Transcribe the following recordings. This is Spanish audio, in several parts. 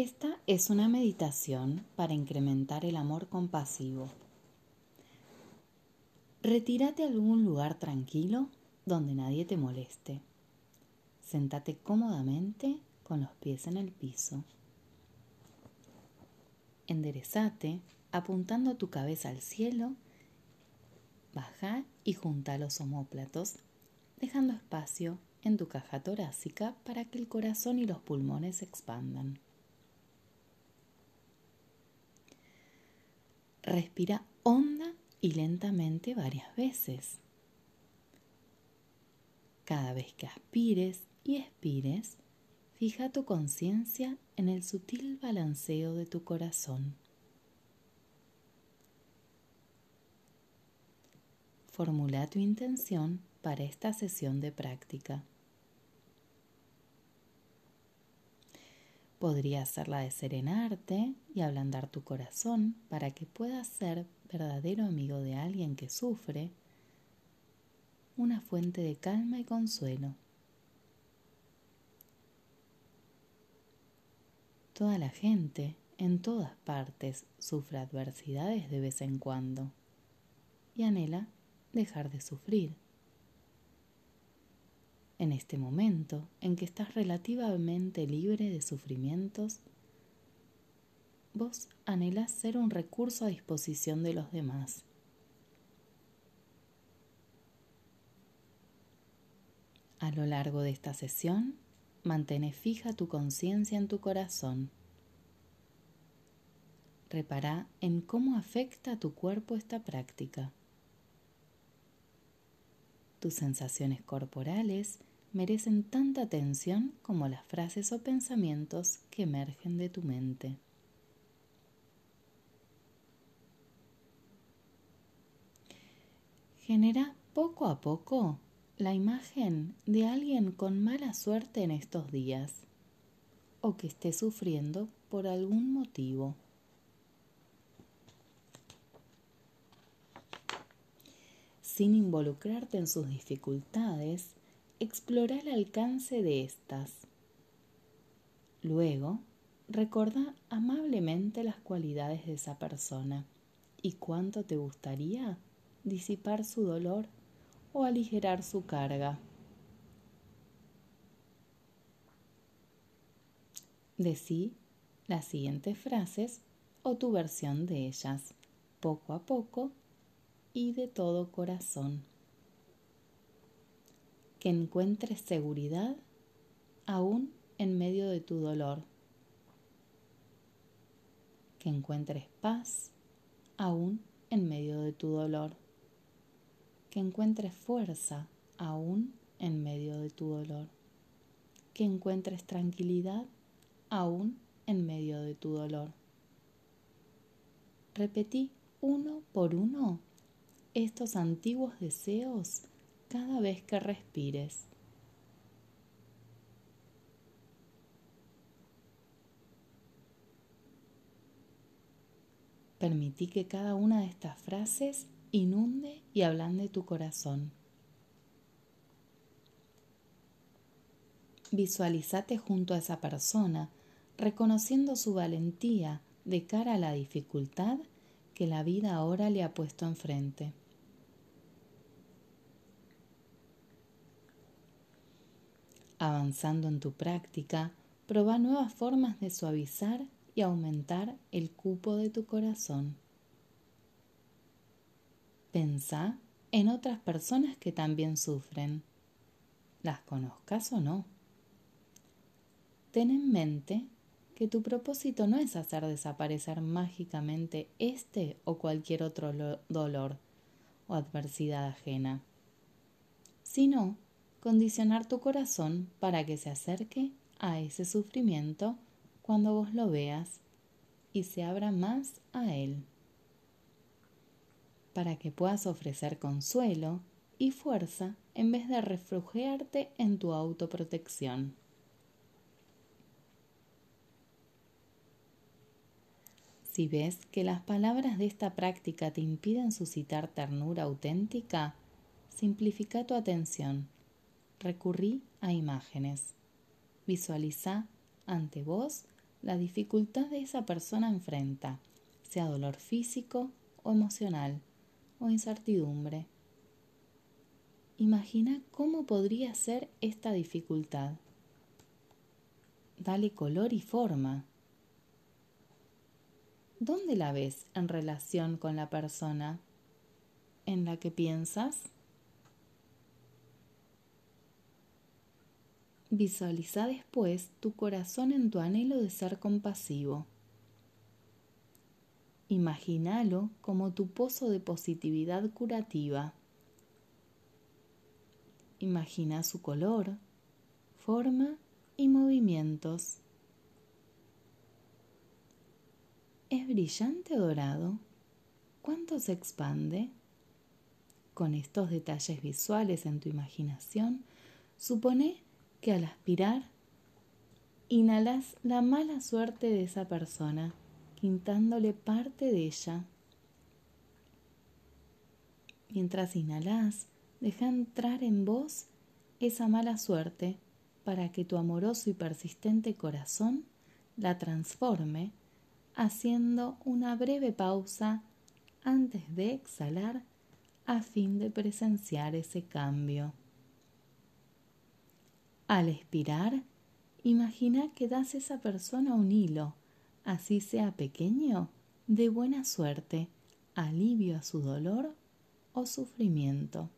Esta es una meditación para incrementar el amor compasivo. Retírate a algún lugar tranquilo donde nadie te moleste. Séntate cómodamente con los pies en el piso. Enderezate apuntando tu cabeza al cielo. Baja y junta los omóplatos, dejando espacio en tu caja torácica para que el corazón y los pulmones se expandan. Respira honda y lentamente varias veces. Cada vez que aspires y expires, fija tu conciencia en el sutil balanceo de tu corazón. Formula tu intención para esta sesión de práctica. Podría ser la de serenarte y ablandar tu corazón para que puedas ser verdadero amigo de alguien que sufre, una fuente de calma y consuelo. Toda la gente, en todas partes, sufre adversidades de vez en cuando y anhela dejar de sufrir en este momento en que estás relativamente libre de sufrimientos, vos anhelas ser un recurso a disposición de los demás. A lo largo de esta sesión, mantén fija tu conciencia en tu corazón. Repara en cómo afecta a tu cuerpo esta práctica. Tus sensaciones corporales merecen tanta atención como las frases o pensamientos que emergen de tu mente. Genera poco a poco la imagen de alguien con mala suerte en estos días o que esté sufriendo por algún motivo. Sin involucrarte en sus dificultades, explora el alcance de estas. Luego, recuerda amablemente las cualidades de esa persona y cuánto te gustaría disipar su dolor o aligerar su carga. Decí las siguientes frases o tu versión de ellas, poco a poco y de todo corazón. Que encuentres seguridad aún en medio de tu dolor, que encuentres paz aún en medio de tu dolor, que encuentres fuerza aún en medio de tu dolor, que encuentres tranquilidad aún en medio de tu dolor. Repetí uno por uno estos antiguos deseos cada vez que respires. Permití que cada una de estas frases inunde y ablande tu corazón. Visualizate junto a esa persona, reconociendo su valentía de cara a la dificultad que la vida ahora le ha puesto enfrente. Avanzando en tu práctica, proba nuevas formas de suavizar y aumentar el cupo de tu corazón. Pensa en otras personas que también sufren, las conozcas o no. Ten en mente que tu propósito no es hacer desaparecer mágicamente este o cualquier otro dolor o adversidad ajena, sino condicionar tu corazón para que se acerque a ese sufrimiento cuando vos lo veas y se abra más a él, para que puedas ofrecer consuelo y fuerza en vez de refugiarte en tu autoprotección. Si ves que las palabras de esta práctica te impiden suscitar ternura auténtica, simplifica tu atención recurrí a imágenes. Visualiza ante vos la dificultad de esa persona enfrenta, sea dolor físico o emocional o incertidumbre. Imagina cómo podría ser esta dificultad. Dale color y forma. ¿Dónde la ves en relación con la persona en la que piensas? Visualiza después tu corazón en tu anhelo de ser compasivo. Imagínalo como tu pozo de positividad curativa. Imagina su color, forma y movimientos. ¿Es brillante dorado? ¿Cuánto se expande? Con estos detalles visuales en tu imaginación, supone que al aspirar, inhalas la mala suerte de esa persona, quintándole parte de ella. Mientras inhalas, deja entrar en vos esa mala suerte para que tu amoroso y persistente corazón la transforme haciendo una breve pausa antes de exhalar a fin de presenciar ese cambio. Al expirar, imagina que das a esa persona un hilo, así sea pequeño, de buena suerte, alivio a su dolor o sufrimiento.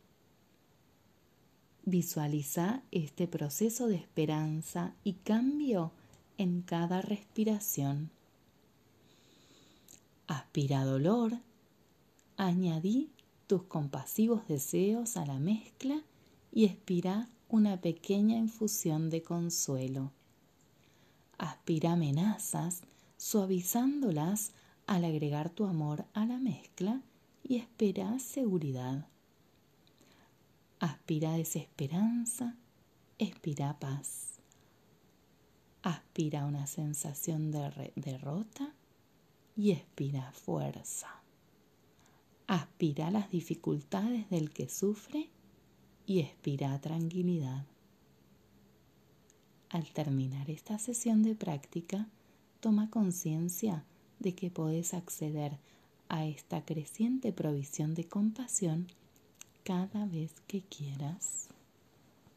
Visualiza este proceso de esperanza y cambio en cada respiración. Aspira dolor, añadí tus compasivos deseos a la mezcla y expira una pequeña infusión de consuelo. Aspira amenazas, suavizándolas al agregar tu amor a la mezcla y espera seguridad. Aspira desesperanza, expira paz. Aspira una sensación de derrota y expira fuerza. Aspira las dificultades del que sufre y expira tranquilidad. Al terminar esta sesión de práctica, toma conciencia de que puedes acceder a esta creciente provisión de compasión cada vez que quieras.